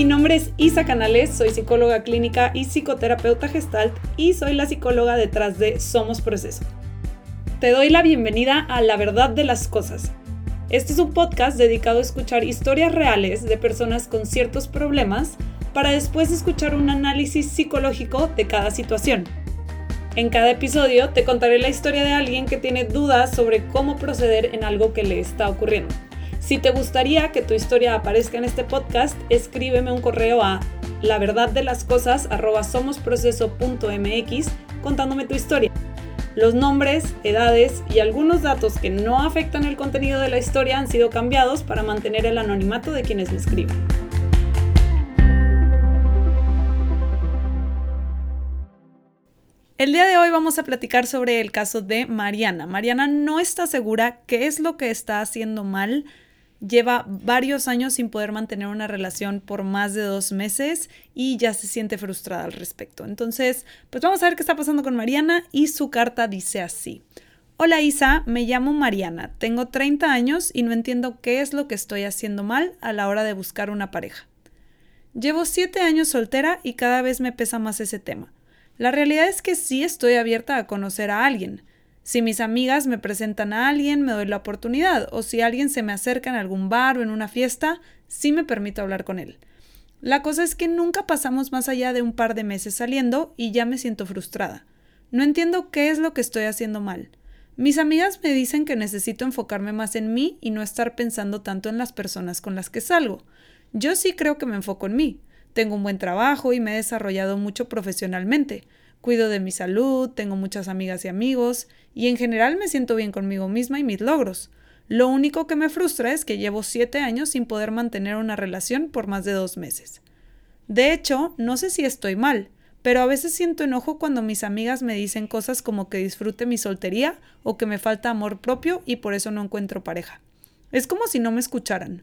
mi nombre es Isa Canales, soy psicóloga clínica y psicoterapeuta gestalt y soy la psicóloga detrás de Somos Proceso. Te doy la bienvenida a La Verdad de las Cosas. Este es un podcast dedicado a escuchar historias reales de personas con ciertos problemas para después escuchar un análisis psicológico de cada situación. En cada episodio te contaré la historia de alguien que tiene dudas sobre cómo proceder en algo que le está ocurriendo. Si te gustaría que tu historia aparezca en este podcast, escríbeme un correo a la verdad de las cosas somosproceso.mx contándome tu historia. Los nombres, edades y algunos datos que no afectan el contenido de la historia han sido cambiados para mantener el anonimato de quienes me escriben. El día de hoy vamos a platicar sobre el caso de Mariana. Mariana no está segura qué es lo que está haciendo mal lleva varios años sin poder mantener una relación por más de dos meses y ya se siente frustrada al respecto. Entonces, pues vamos a ver qué está pasando con Mariana y su carta dice así. Hola Isa, me llamo Mariana, tengo 30 años y no entiendo qué es lo que estoy haciendo mal a la hora de buscar una pareja. Llevo 7 años soltera y cada vez me pesa más ese tema. La realidad es que sí estoy abierta a conocer a alguien, si mis amigas me presentan a alguien, me doy la oportunidad, o si alguien se me acerca en algún bar o en una fiesta, sí me permito hablar con él. La cosa es que nunca pasamos más allá de un par de meses saliendo y ya me siento frustrada. No entiendo qué es lo que estoy haciendo mal. Mis amigas me dicen que necesito enfocarme más en mí y no estar pensando tanto en las personas con las que salgo. Yo sí creo que me enfoco en mí. Tengo un buen trabajo y me he desarrollado mucho profesionalmente. Cuido de mi salud, tengo muchas amigas y amigos, y en general me siento bien conmigo misma y mis logros. Lo único que me frustra es que llevo siete años sin poder mantener una relación por más de dos meses. De hecho, no sé si estoy mal, pero a veces siento enojo cuando mis amigas me dicen cosas como que disfrute mi soltería o que me falta amor propio y por eso no encuentro pareja. Es como si no me escucharan.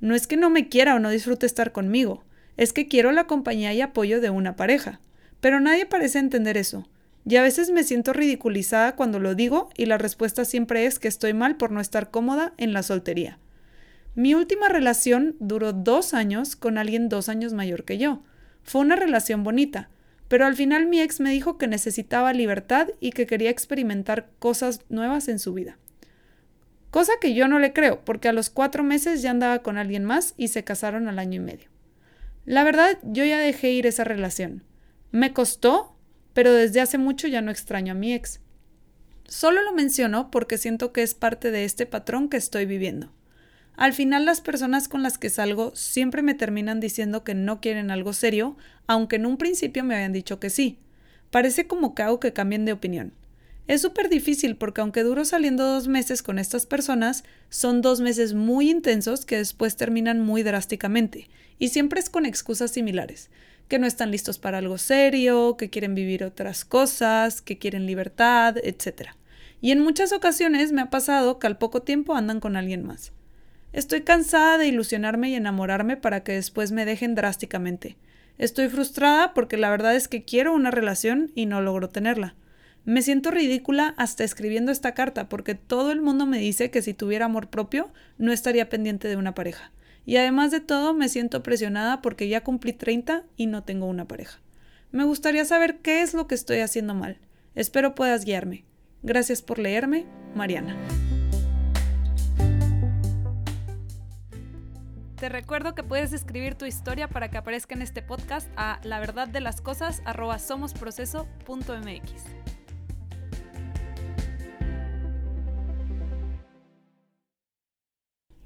No es que no me quiera o no disfrute estar conmigo, es que quiero la compañía y apoyo de una pareja. Pero nadie parece entender eso. Y a veces me siento ridiculizada cuando lo digo y la respuesta siempre es que estoy mal por no estar cómoda en la soltería. Mi última relación duró dos años con alguien dos años mayor que yo. Fue una relación bonita, pero al final mi ex me dijo que necesitaba libertad y que quería experimentar cosas nuevas en su vida. Cosa que yo no le creo, porque a los cuatro meses ya andaba con alguien más y se casaron al año y medio. La verdad, yo ya dejé ir esa relación. Me costó, pero desde hace mucho ya no extraño a mi ex. Solo lo menciono porque siento que es parte de este patrón que estoy viviendo. Al final las personas con las que salgo siempre me terminan diciendo que no quieren algo serio, aunque en un principio me habían dicho que sí. Parece como que hago que cambien de opinión. Es súper difícil porque aunque duro saliendo dos meses con estas personas, son dos meses muy intensos que después terminan muy drásticamente, y siempre es con excusas similares que no están listos para algo serio, que quieren vivir otras cosas, que quieren libertad, etc. Y en muchas ocasiones me ha pasado que al poco tiempo andan con alguien más. Estoy cansada de ilusionarme y enamorarme para que después me dejen drásticamente. Estoy frustrada porque la verdad es que quiero una relación y no logro tenerla. Me siento ridícula hasta escribiendo esta carta porque todo el mundo me dice que si tuviera amor propio no estaría pendiente de una pareja. Y además de todo, me siento presionada porque ya cumplí 30 y no tengo una pareja. Me gustaría saber qué es lo que estoy haciendo mal. Espero puedas guiarme. Gracias por leerme, Mariana. Te recuerdo que puedes escribir tu historia para que aparezca en este podcast a la verdad de las cosas somosproceso.mx.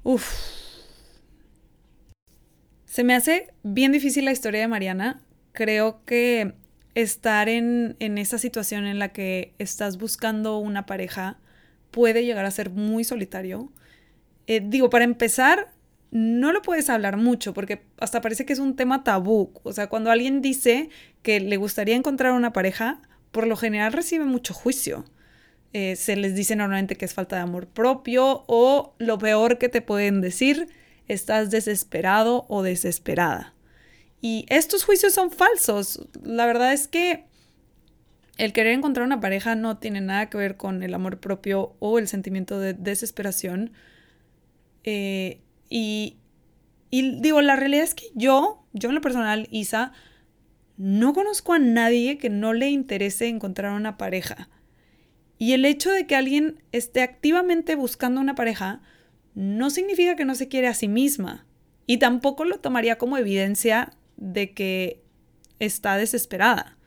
Uf, se me hace bien difícil la historia de Mariana. Creo que estar en, esa situación en la que estás buscando una pareja puede llegar a ser muy solitario. Eh, digo, para empezar, no lo puedes hablar mucho porque hasta parece que es un tema tabú. O sea, cuando alguien dice que le gustaría encontrar una pareja, por lo general recibe mucho juicio. Eh, se les dice normalmente que es falta de amor propio o lo peor que te pueden decir estás desesperado o desesperada. Y estos juicios son falsos. La verdad es que el querer encontrar una pareja no tiene nada que ver con el amor propio o el sentimiento de desesperación. Eh, y, y digo, la realidad es que yo yo en lo personal, Isa, no conozco a nadie que no le interese encontrar una pareja. Y el hecho de que alguien esté activamente buscando una pareja no significa que no se quiere a sí misma. Y tampoco lo tomaría como evidencia de que está desesperada.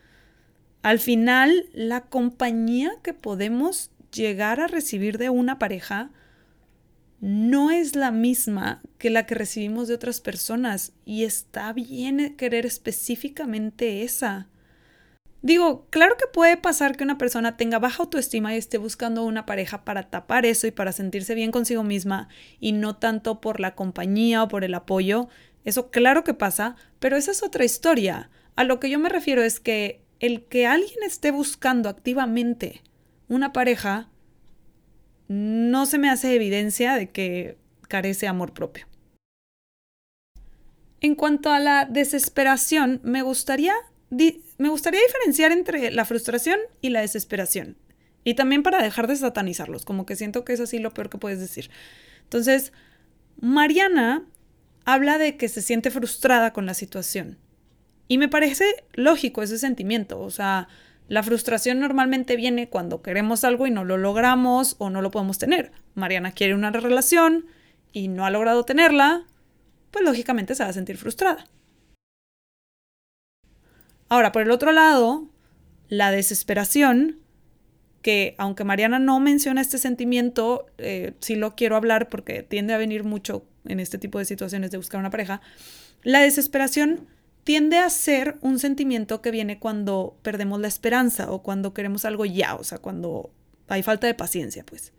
Al final, la compañía que podemos llegar a recibir de una pareja no es la misma que la que recibimos de otras personas y está bien querer específicamente esa. Digo, claro que puede pasar que una persona tenga baja autoestima y esté buscando una pareja para tapar eso y para sentirse bien consigo misma y no tanto por la compañía o por el apoyo. Eso claro que pasa, pero esa es otra historia. A lo que yo me refiero es que el que alguien esté buscando activamente una pareja no se me hace evidencia de que carece amor propio. En cuanto a la desesperación, me gustaría, me gustaría diferenciar entre la frustración y la desesperación. Y también para dejar de satanizarlos, como que siento que es así lo peor que puedes decir. Entonces, Mariana habla de que se siente frustrada con la situación. Y me parece lógico ese sentimiento. O sea, la frustración normalmente viene cuando queremos algo y no lo logramos o no lo podemos tener. Mariana quiere una relación y no ha logrado tenerla, pues lógicamente se va a sentir frustrada. Ahora, por el otro lado, la desesperación, que aunque Mariana no menciona este sentimiento, eh, sí lo quiero hablar porque tiende a venir mucho en este tipo de situaciones de buscar una pareja, la desesperación tiende a ser un sentimiento que viene cuando perdemos la esperanza o cuando queremos algo ya, o sea, cuando hay falta de paciencia, pues.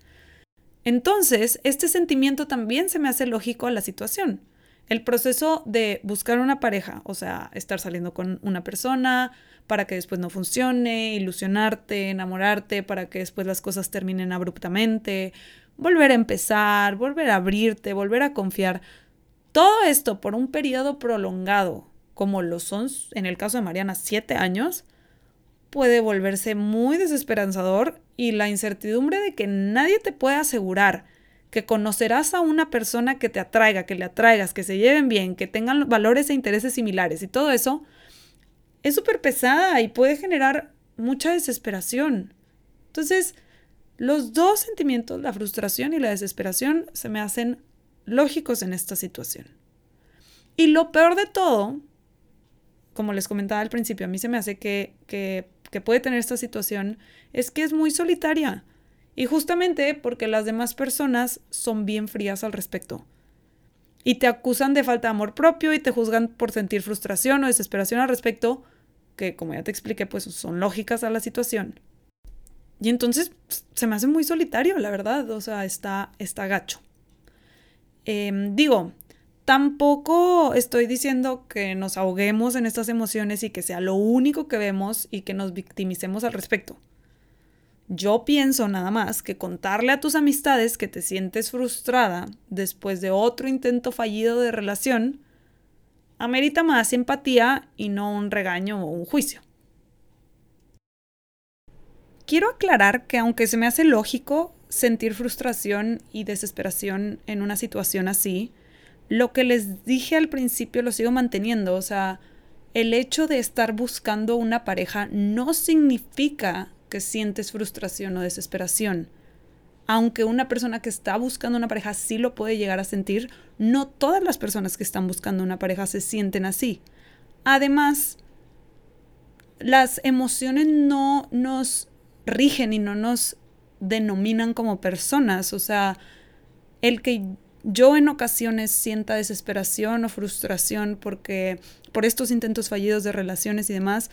Entonces, este sentimiento también se me hace lógico a la situación. El proceso de buscar una pareja, o sea, estar saliendo con una persona para que después no funcione, ilusionarte, enamorarte, para que después las cosas terminen abruptamente, volver a empezar, volver a abrirte, volver a confiar. Todo esto por un periodo prolongado, como lo son en el caso de Mariana siete años, puede volverse muy desesperanzador y la incertidumbre de que nadie te puede asegurar que conocerás a una persona que te atraiga, que le atraigas, que se lleven bien, que tengan valores e intereses similares y todo eso, es súper pesada y puede generar mucha desesperación. Entonces, los dos sentimientos, la frustración y la desesperación, se me hacen lógicos en esta situación. Y lo peor de todo como les comentaba al principio, a mí se me hace que, que, que puede tener esta situación, es que es muy solitaria. Y justamente porque las demás personas son bien frías al respecto. Y te acusan de falta de amor propio y te juzgan por sentir frustración o desesperación al respecto, que como ya te expliqué, pues son lógicas a la situación. Y entonces se me hace muy solitario, la verdad. O sea, está, está gacho. Em, digo, Tampoco estoy diciendo que nos ahoguemos en estas emociones y que sea lo único que vemos y que nos victimicemos al respecto. Yo pienso nada más que contarle a tus amistades que te sientes frustrada después de otro intento fallido de relación amerita más empatía y no un regaño o un juicio. Quiero aclarar que aunque se me hace lógico sentir frustración y desesperación en una situación así, lo que les dije al principio lo sigo manteniendo, o sea, el hecho de estar buscando una pareja no significa que sientes frustración o desesperación. Aunque una persona que está buscando una pareja sí lo puede llegar a sentir, no todas las personas que están buscando una pareja se sienten así. Además, las emociones no nos rigen y no nos denominan como personas. O sea, el que yo en ocasiones sienta desesperación o frustración porque por estos intentos fallidos de relaciones y demás,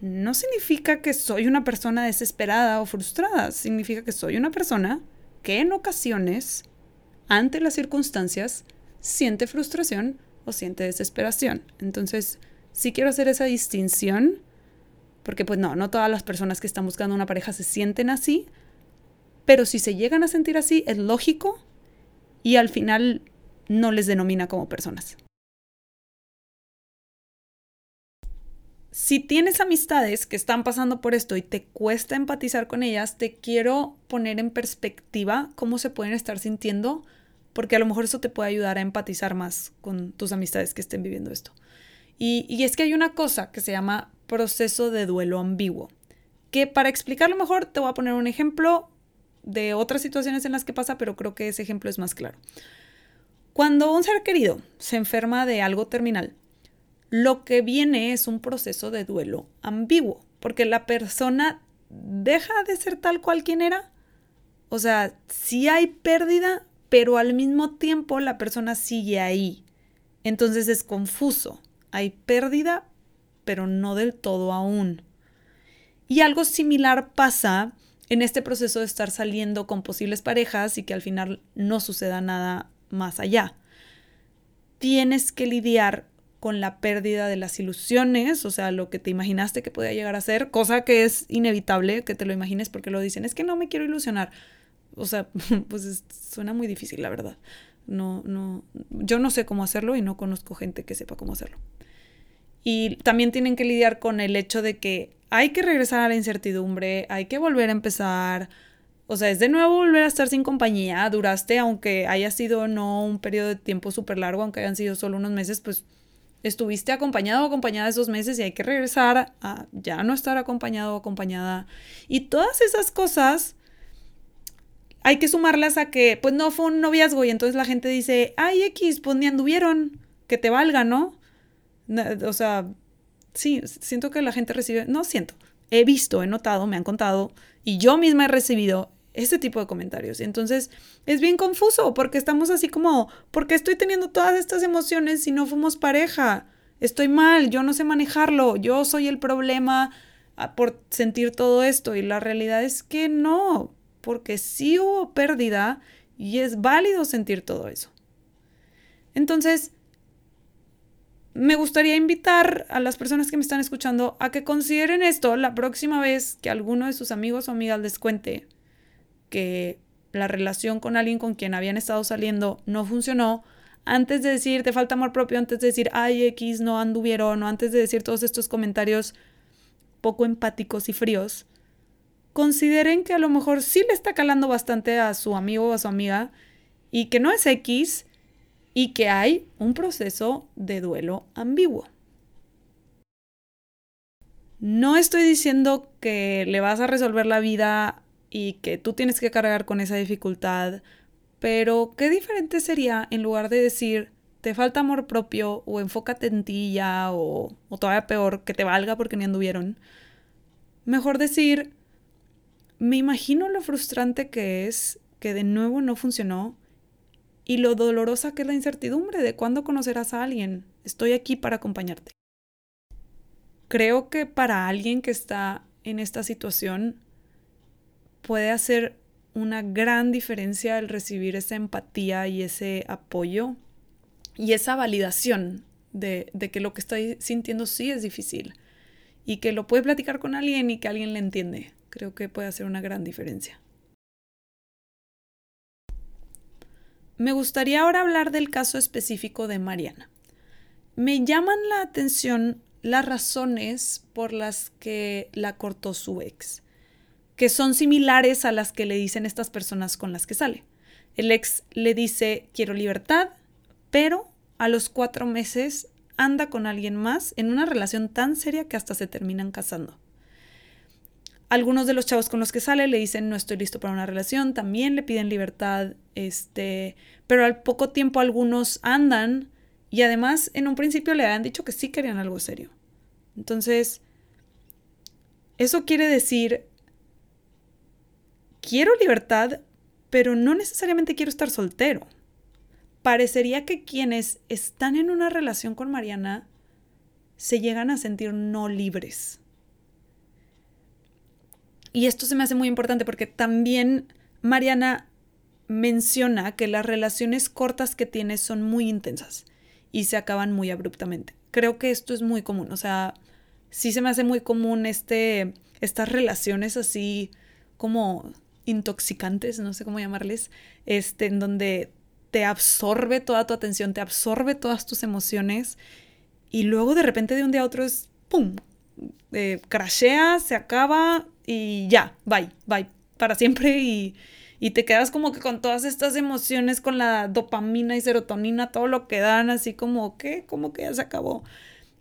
no significa que soy una persona desesperada o frustrada, significa que soy una persona que en ocasiones, ante las circunstancias, siente frustración o siente desesperación. Entonces, sí quiero hacer esa distinción, porque pues no, no todas las personas que están buscando una pareja se sienten así, pero si se llegan a sentir así, es lógico y al final no les denomina como personas. Si tienes amistades que están pasando por esto y te cuesta empatizar con ellas, te quiero poner en perspectiva cómo se pueden estar sintiendo, porque a lo mejor eso te puede ayudar a empatizar más con tus amistades que estén viviendo esto. Y, es que hay una cosa que se llama proceso de duelo ambiguo, que para explicarlo mejor te voy a poner un ejemplo de otras situaciones en las que pasa, pero creo que ese ejemplo es más claro. Cuando un ser querido se enferma de algo terminal, lo que viene es un proceso de duelo ambiguo, porque la persona deja de ser tal cual quien era. O sea, sí hay pérdida, pero al mismo tiempo la persona sigue ahí. Entonces es confuso. Hay pérdida, pero no del todo aún. Y algo similar pasa en este proceso de estar saliendo con posibles parejas y que al final no suceda nada más allá. Tienes que lidiar con la pérdida de las ilusiones, o sea, lo que te imaginaste que podía llegar a ser, cosa que es inevitable que te lo imagines porque lo dicen, es que no me quiero ilusionar. O sea, pues suena muy difícil, la verdad. No, no, yo no sé cómo hacerlo y no conozco gente que sepa cómo hacerlo. Y también tienen que lidiar con el hecho de que hay que regresar a la incertidumbre, hay que volver a empezar. O sea, es de nuevo volver a estar sin compañía. Duraste, aunque haya sido no un periodo de tiempo súper largo, aunque hayan sido solo unos meses, pues estuviste acompañado o acompañada esos meses y hay que regresar a ya no estar acompañado o acompañada. Y todas esas cosas hay que sumarlas a que, pues no fue un noviazgo y entonces la gente dice, ay X, pues ni anduvieron, que te valga, ¿no? O sea, sí, siento que la gente recibe, no siento, he visto, he notado, me han contado y yo misma he recibido ese tipo de comentarios. Entonces es bien confuso porque estamos así como, ¿por qué estoy teniendo todas estas emociones si no fuimos pareja? Estoy mal, yo no sé manejarlo, yo soy el problema ah, por sentir todo esto. Y la realidad es que no, porque sí hubo pérdida y es válido sentir todo eso. Entonces, me gustaría invitar a las personas que me están escuchando a que consideren esto la próxima vez que alguno de sus amigos o amigas les cuente que la relación con alguien con quien habían estado saliendo no funcionó, antes de decir te falta amor propio, antes de decir ay X no anduvieron, o antes de decir todos estos comentarios poco empáticos y fríos, consideren que a lo mejor sí le está calando bastante a su amigo o a su amiga y que no es X y que hay un proceso de duelo ambiguo. No estoy diciendo que le vas a resolver la vida y que tú tienes que cargar con esa dificultad, pero qué diferente sería en lugar de decir te falta amor propio o enfócate en ti ya o, o todavía peor, que te valga porque ni anduvieron. Mejor decir, me imagino lo frustrante que es que de nuevo no funcionó y lo dolorosa que es la incertidumbre de cuándo conocerás a alguien. Estoy aquí para acompañarte. Creo que para alguien que está en esta situación puede hacer una gran diferencia el recibir esa empatía y ese apoyo y esa validación de, que lo que estoy sintiendo sí es difícil y que lo puede platicar con alguien y que alguien le entiende. Creo que puede hacer una gran diferencia. Me gustaría ahora hablar del caso específico de Mariana. Me llaman la atención las razones por las que la cortó su ex, que son similares a las que le dicen estas personas con las que sale. El ex le dice quiero libertad, pero a los cuatro meses anda con alguien más en una relación tan seria que hasta se terminan casando. Algunos de los chavos con los que sale le dicen no estoy listo para una relación, también le piden libertad, este, pero al poco tiempo algunos andan y además en un principio le habían dicho que sí querían algo serio. Entonces, eso quiere decir, quiero libertad, pero no necesariamente quiero estar soltero. Parecería que quienes están en una relación con Mariana se llegan a sentir no libres y esto se me hace muy importante porque también Mariana menciona que las relaciones cortas que tiene son muy intensas y se acaban muy abruptamente. Creo que esto es muy común, o sea, sí se me hace muy común este, estas relaciones así como intoxicantes, no sé cómo llamarles, este, en donde te absorbe toda tu atención, te absorbe todas tus emociones y luego de repente de un día a otro es ¡pum! Eh, crashea, se acaba, y ya, bye, bye, para siempre y, te quedas como que con todas estas emociones, con la dopamina y serotonina, todo lo que dan, así como, ¿qué? Como que ya se acabó.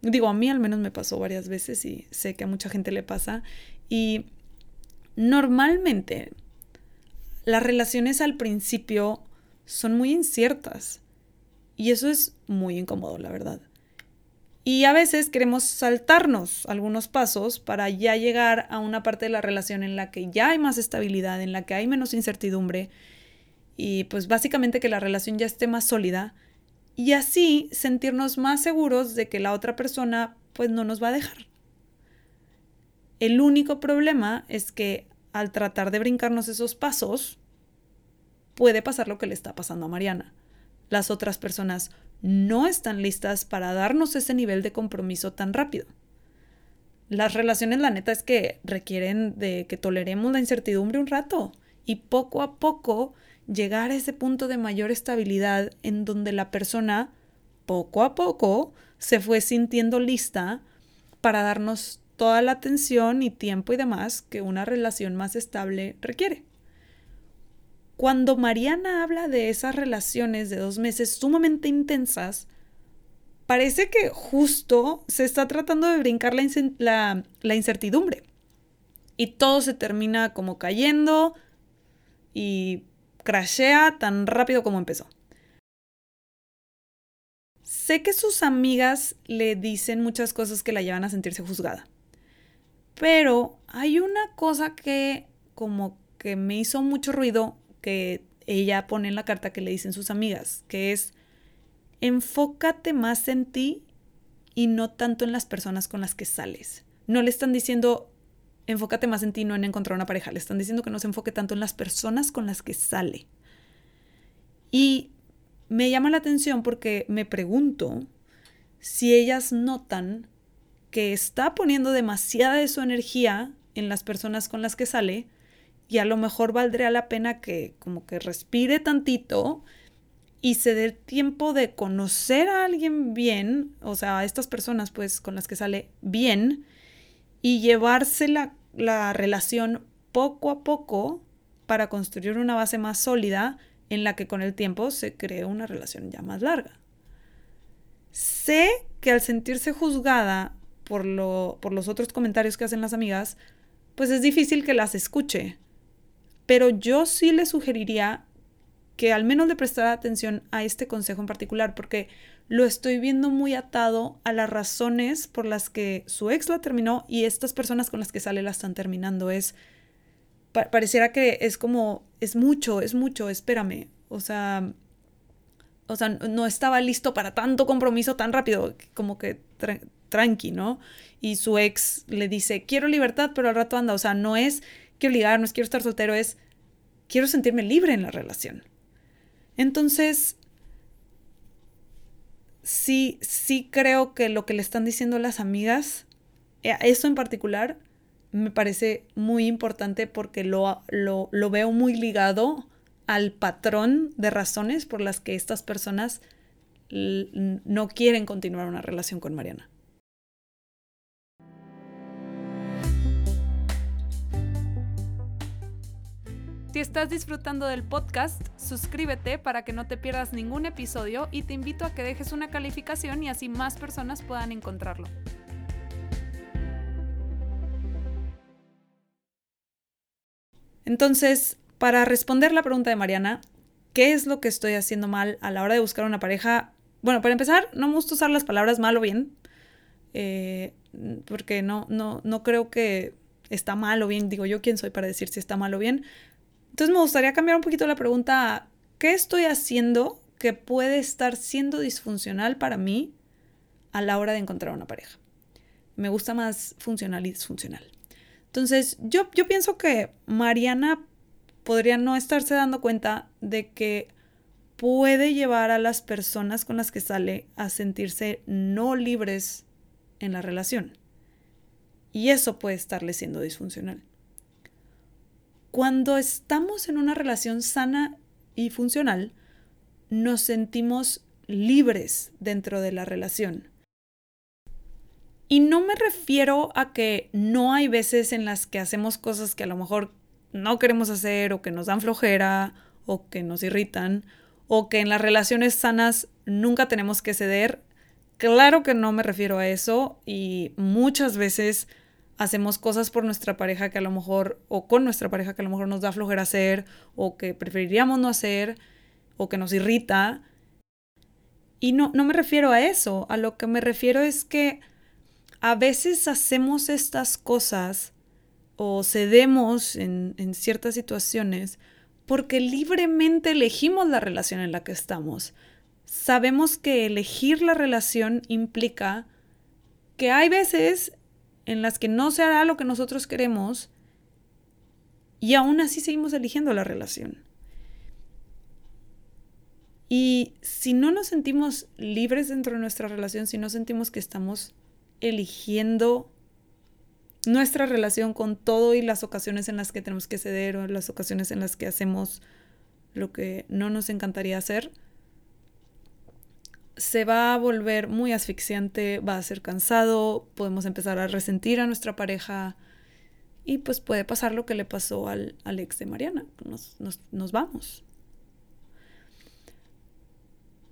Digo, a mí al menos me pasó varias veces y sé que a mucha gente le pasa. Y normalmente las relaciones al principio son muy inciertas. Y eso es muy incómodo, la verdad. Y a veces queremos saltarnos algunos pasos para ya llegar a una parte de la relación en la que ya hay más estabilidad, en la que hay menos incertidumbre y pues básicamente que la relación ya esté más sólida y así sentirnos más seguros de que la otra persona pues no nos va a dejar. El único problema es que al tratar de brincarnos esos pasos puede pasar lo que le está pasando a Mariana. Las otras personas no están listas para darnos ese nivel de compromiso tan rápido. Las relaciones, la neta, es que requieren de que toleremos la incertidumbre un rato y poco a poco llegar a ese punto de mayor estabilidad en donde la persona poco a poco se fue sintiendo lista para darnos toda la atención y tiempo y demás que una relación más estable requiere. Cuando Mariana habla de esas relaciones de dos meses sumamente intensas, parece que justo se está tratando de brincar la, incertidumbre. Y todo se termina como cayendo y crashea tan rápido como empezó. Sé que sus amigas le dicen muchas cosas que la llevan a sentirse juzgada. Pero hay una cosa que como que me hizo mucho ruido que ella pone en la carta que le dicen sus amigas, que es enfócate más en ti y no tanto en las personas con las que sales. No le están diciendo enfócate más en ti, no en encontrar una pareja. Le están diciendo que no se enfoque tanto en las personas con las que sale. Y me llama la atención porque me pregunto si ellas notan que está poniendo demasiada de su energía en las personas con las que sale y a lo mejor valdría la pena que como que respire tantito y se dé tiempo de conocer a alguien bien, o sea, a estas personas pues con las que sale bien y llevarse la, la relación poco a poco para construir una base más sólida en la que con el tiempo se cree una relación ya más larga. Sé que al sentirse juzgada por, lo, por los otros comentarios que hacen las amigas, pues es difícil que las escuche pero yo sí le sugeriría que al menos le prestara atención a este consejo en particular, porque lo estoy viendo muy atado a las razones por las que su ex la terminó y estas personas con las que sale la están terminando. Es, pareciera que es como, es mucho, es mucho, espérame. O sea, o sea, no estaba listo para tanto compromiso tan rápido, como que tranqui, ¿no? Y su ex le dice, quiero libertad, pero al rato anda, o sea, no es quiero ligar, no es quiero estar soltero, es quiero sentirme libre en la relación. Entonces, sí, sí creo que lo que le están diciendo las amigas, eh, eso en particular, me parece muy importante porque lo, lo, lo veo muy ligado al patrón de razones por las que estas personas no quieren continuar una relación con Mariana. Si estás disfrutando del podcast, suscríbete para que no te pierdas ningún episodio y te invito a que dejes una calificación y así más personas puedan encontrarlo. Entonces, para responder la pregunta de Mariana, ¿qué es lo que estoy haciendo mal a la hora de buscar una pareja? Bueno, para empezar, no me gusta usar las palabras mal o bien, eh, porque no, no, no creo que está mal o bien. Digo, yo quién soy para decir si está mal o bien, entonces me gustaría cambiar un poquito la pregunta a ¿qué estoy haciendo que puede estar siendo disfuncional para mí a la hora de encontrar una pareja? Me gusta más funcional y disfuncional. Entonces, yo, yo pienso que Mariana podría no estarse dando cuenta de que puede llevar a las personas con las que sale a sentirse no libres en la relación. Y eso puede estarle siendo disfuncional. Cuando estamos en una relación sana y funcional, nos sentimos libres dentro de la relación. Y no me refiero a que no hay veces en las que hacemos cosas que a lo mejor no queremos hacer o que nos dan flojera o que nos irritan o que en las relaciones sanas nunca tenemos que ceder. Claro que no me refiero a eso y muchas veces hacemos cosas por nuestra pareja que a lo mejor, o con nuestra pareja que a lo mejor nos da flojera hacer, o que preferiríamos no hacer, o que nos irrita. Y no, no me refiero a eso, a lo que me refiero es que a veces hacemos estas cosas o cedemos en, en ciertas situaciones porque libremente elegimos la relación en la que estamos. Sabemos que elegir la relación implica que hay veces en las que no se hará lo que nosotros queremos y aún así seguimos eligiendo la relación. Y si no nos sentimos libres dentro de nuestra relación, si no sentimos que estamos eligiendo nuestra relación con todo y las ocasiones en las que tenemos que ceder o las ocasiones en las que hacemos lo que no nos encantaría hacer, se va a volver muy asfixiante, va a ser cansado, podemos empezar a resentir a nuestra pareja y pues puede pasar lo que le pasó al, ex de Mariana, nos, nos vamos.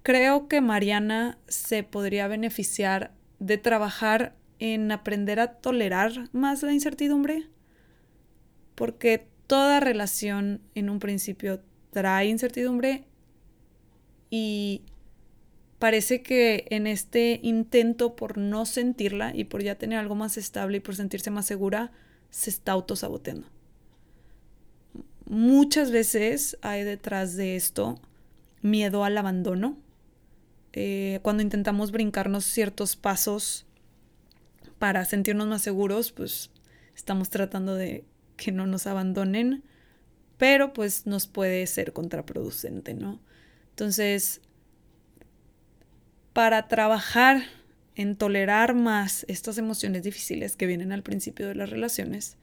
Creo que Mariana se podría beneficiar de trabajar en aprender a tolerar más la incertidumbre, porque toda relación en un principio trae incertidumbre y parece que en este intento por no sentirla y por ya tener algo más estable y por sentirse más segura, se está autosaboteando. Muchas veces hay detrás de esto miedo al abandono. Eh, cuando intentamos brincarnos ciertos pasos para sentirnos más seguros, pues estamos tratando de que no nos abandonen, pero pues nos puede ser contraproducente, ¿no? Entonces, para trabajar en tolerar más estas emociones difíciles que vienen al principio de las relaciones.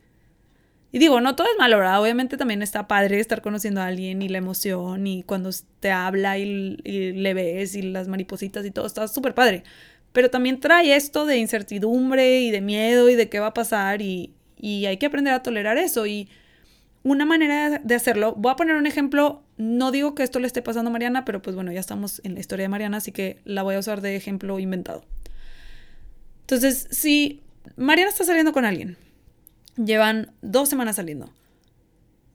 Y digo, no todo es malo. Obviamente también está padre estar conociendo a alguien y la emoción y cuando te habla y, le ves y las maripositas y todo, está súper padre. Pero también trae esto de incertidumbre y de miedo y de qué va a pasar y, y hay que aprender a tolerar eso. Y una manera de hacerlo, voy a poner un ejemplo, no digo que esto le esté pasando a Mariana, pero pues bueno, ya estamos en la historia de Mariana, así que la voy a usar de ejemplo inventado. Entonces, si Mariana está saliendo con alguien, llevan dos semanas saliendo,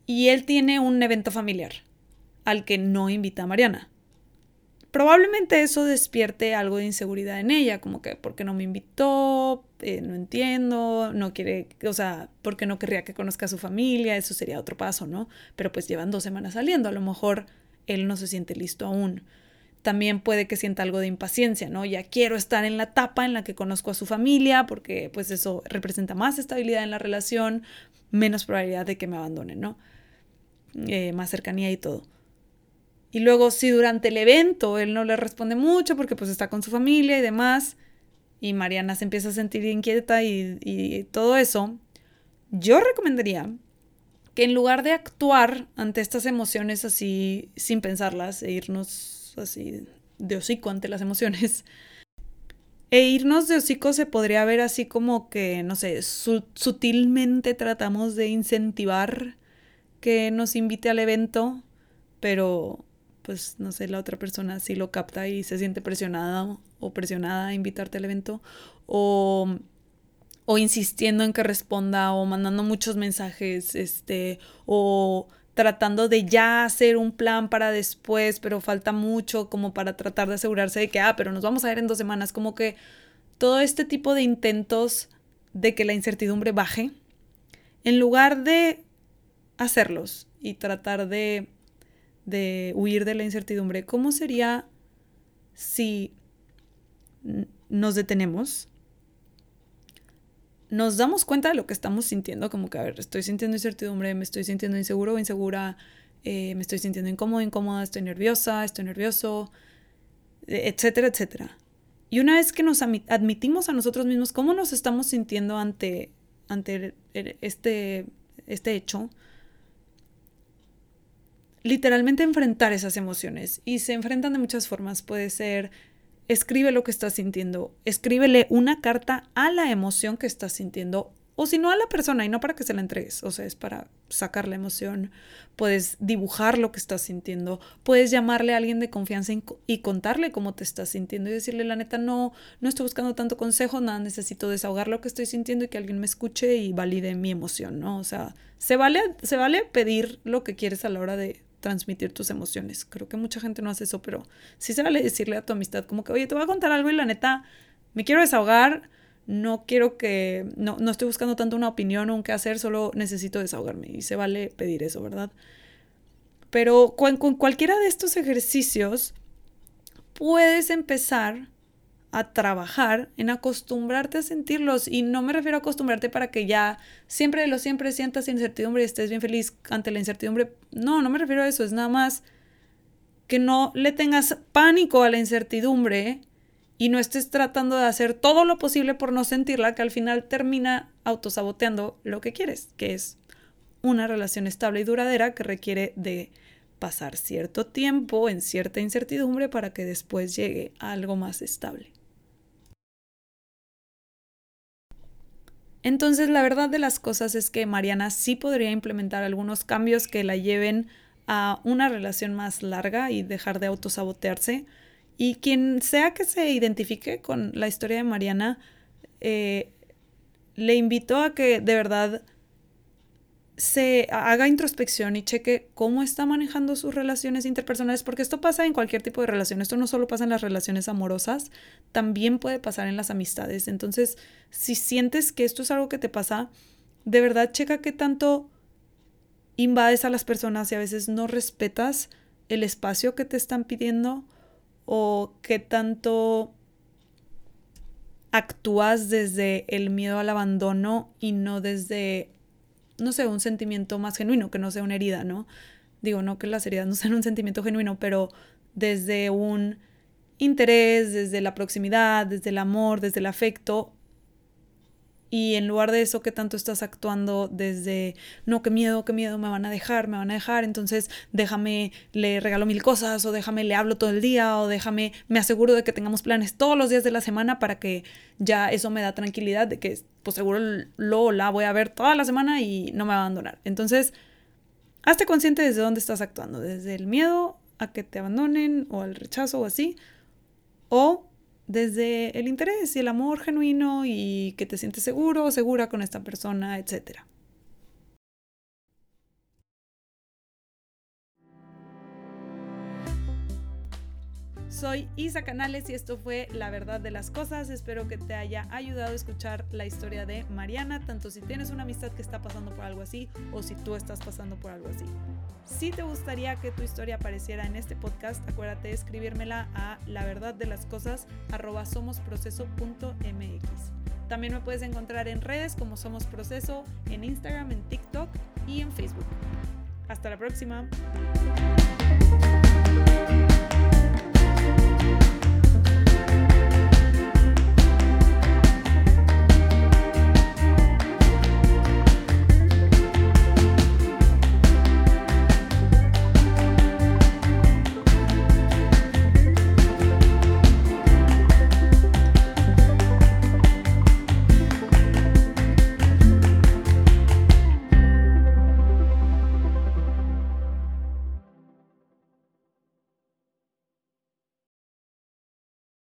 y él tiene un evento familiar al que no invita a Mariana probablemente eso despierte algo de inseguridad en ella, como que, ¿por qué no me invitó? Eh, no entiendo, no quiere, o sea, ¿por qué no querría que conozca a su familia? Eso sería otro paso, ¿no? Pero pues llevan dos semanas saliendo, a lo mejor él no se siente listo aún. También puede que sienta algo de impaciencia, ¿no? Ya quiero estar en la etapa en la que conozco a su familia, porque pues eso representa más estabilidad en la relación, menos probabilidad de que me abandonen, ¿no? Eh, más cercanía y todo. Y luego si durante el evento él no le responde mucho porque pues está con su familia y demás, y Mariana se empieza a sentir inquieta y, todo eso, yo recomendaría que en lugar de actuar ante estas emociones así sin pensarlas e irnos así de hocico ante las emociones, e irnos de hocico se podría ver así como que, no sé, sutilmente tratamos de incentivar que nos invite al evento, pero pues no sé, la otra persona sí lo capta y se siente presionada o presionada a invitarte al evento o, o insistiendo en que responda o mandando muchos mensajes, este, o tratando de ya hacer un plan para después, pero falta mucho como para tratar de asegurarse de que, ah, pero nos vamos a ver en dos semanas, como que todo este tipo de intentos de que la incertidumbre baje, en lugar de hacerlos y tratar de de huir de la incertidumbre, ¿cómo sería si nos detenemos? Nos damos cuenta de lo que estamos sintiendo, como que, a ver, estoy sintiendo incertidumbre, me estoy sintiendo inseguro o insegura, eh, me estoy sintiendo incómodo, incómoda, estoy nerviosa, estoy nervioso, e, etcétera, etcétera. Y una vez que nos admitimos a nosotros mismos cómo nos estamos sintiendo ante, ante este, este hecho, literalmente enfrentar esas emociones y se enfrentan de muchas formas. Puede ser, escribe lo que estás sintiendo, escríbele una carta a la emoción que estás sintiendo o si no a la persona y no para que se la entregues, o sea, es para sacar la emoción, puedes dibujar lo que estás sintiendo, puedes llamarle a alguien de confianza y contarle cómo te estás sintiendo y decirle, la neta, no, no estoy buscando tanto consejo, nada, necesito desahogar lo que estoy sintiendo y que alguien me escuche y valide mi emoción, ¿no? O sea, se vale, se vale pedir lo que quieres a la hora de transmitir tus emociones. Creo que mucha gente no hace eso, pero sí se vale decirle a tu amistad como que, oye, te voy a contar algo y la neta, me quiero desahogar no quiero que, no, no estoy buscando tanto una opinión o un qué hacer, solo necesito desahogarme y se vale pedir eso, ¿verdad? Pero con, con cualquiera de estos ejercicios puedes empezar a trabajar en acostumbrarte a sentirlos. Y no me refiero a acostumbrarte para que ya siempre de lo siempre sientas incertidumbre y estés bien feliz ante la incertidumbre. No, no me refiero a eso. Es nada más que no le tengas pánico a la incertidumbre y no estés tratando de hacer todo lo posible por no sentirla, que al final termina autosaboteando lo que quieres, que es una relación estable y duradera que requiere de pasar cierto tiempo en cierta incertidumbre para que después llegue a algo más estable. Entonces, la verdad de las cosas es que Mariana sí podría implementar algunos cambios que la lleven a una relación más larga y dejar de autosabotearse. Y quien sea que se identifique con la historia de Mariana, eh, le invito a que de verdad se haga introspección y cheque cómo está manejando sus relaciones interpersonales, porque esto pasa en cualquier tipo de relación, esto no solo pasa en las relaciones amorosas, también puede pasar en las amistades. Entonces, si sientes que esto es algo que te pasa, de verdad checa qué tanto invades a las personas y a veces no respetas el espacio que te están pidiendo o qué tanto actúas desde el miedo al abandono y no desde, no sé, un sentimiento más genuino, que no sea una herida, ¿no? Digo, no que las heridas no sean un sentimiento genuino, pero desde un interés, desde la proximidad, desde el amor, desde el afecto, y en lugar de eso, que tanto estás actuando desde, no, qué miedo, qué miedo, me van a dejar, me van a dejar, entonces déjame, le regalo mil cosas, o déjame, le hablo todo el día, o déjame, me aseguro de que tengamos planes todos los días de la semana para que ya eso me da tranquilidad de que, pues seguro lo la voy a ver toda la semana y no me va a abandonar. Entonces, hazte consciente desde dónde estás actuando, desde el miedo a que te abandonen, o al rechazo, o así, o desde el interés y el amor genuino y que te sientes seguro o segura con esta persona, etcétera. Soy Isa Canales y esto fue La verdad de las cosas. Espero que te haya ayudado a escuchar la historia de Mariana, tanto si tienes una amistad que está pasando por algo así o si tú estás pasando por algo así. Si te gustaría que tu historia apareciera en este podcast, acuérdate de escribírmela a la verdad de las cosas somosproceso.mx. También me puedes encontrar en redes como Somos Proceso, en Instagram, en TikTok y en Facebook. Hasta la próxima.